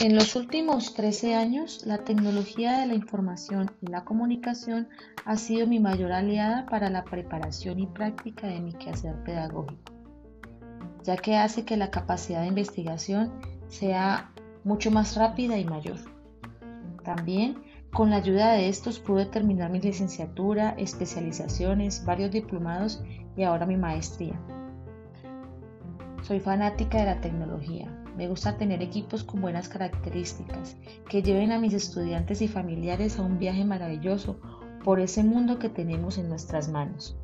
En los últimos 13 años, la tecnología de la información y la comunicación ha sido mi mayor aliada para la preparación y práctica de mi quehacer pedagógico, ya que hace que la capacidad de investigación sea mucho más rápida y mayor. También, con la ayuda de estos pude terminar mi licenciatura, especializaciones, varios diplomados y ahora mi maestría. Soy fanática de la tecnología. Me gusta tener equipos con buenas características, que lleven a mis estudiantes y familiares a un viaje maravilloso por ese mundo que tenemos en nuestras manos.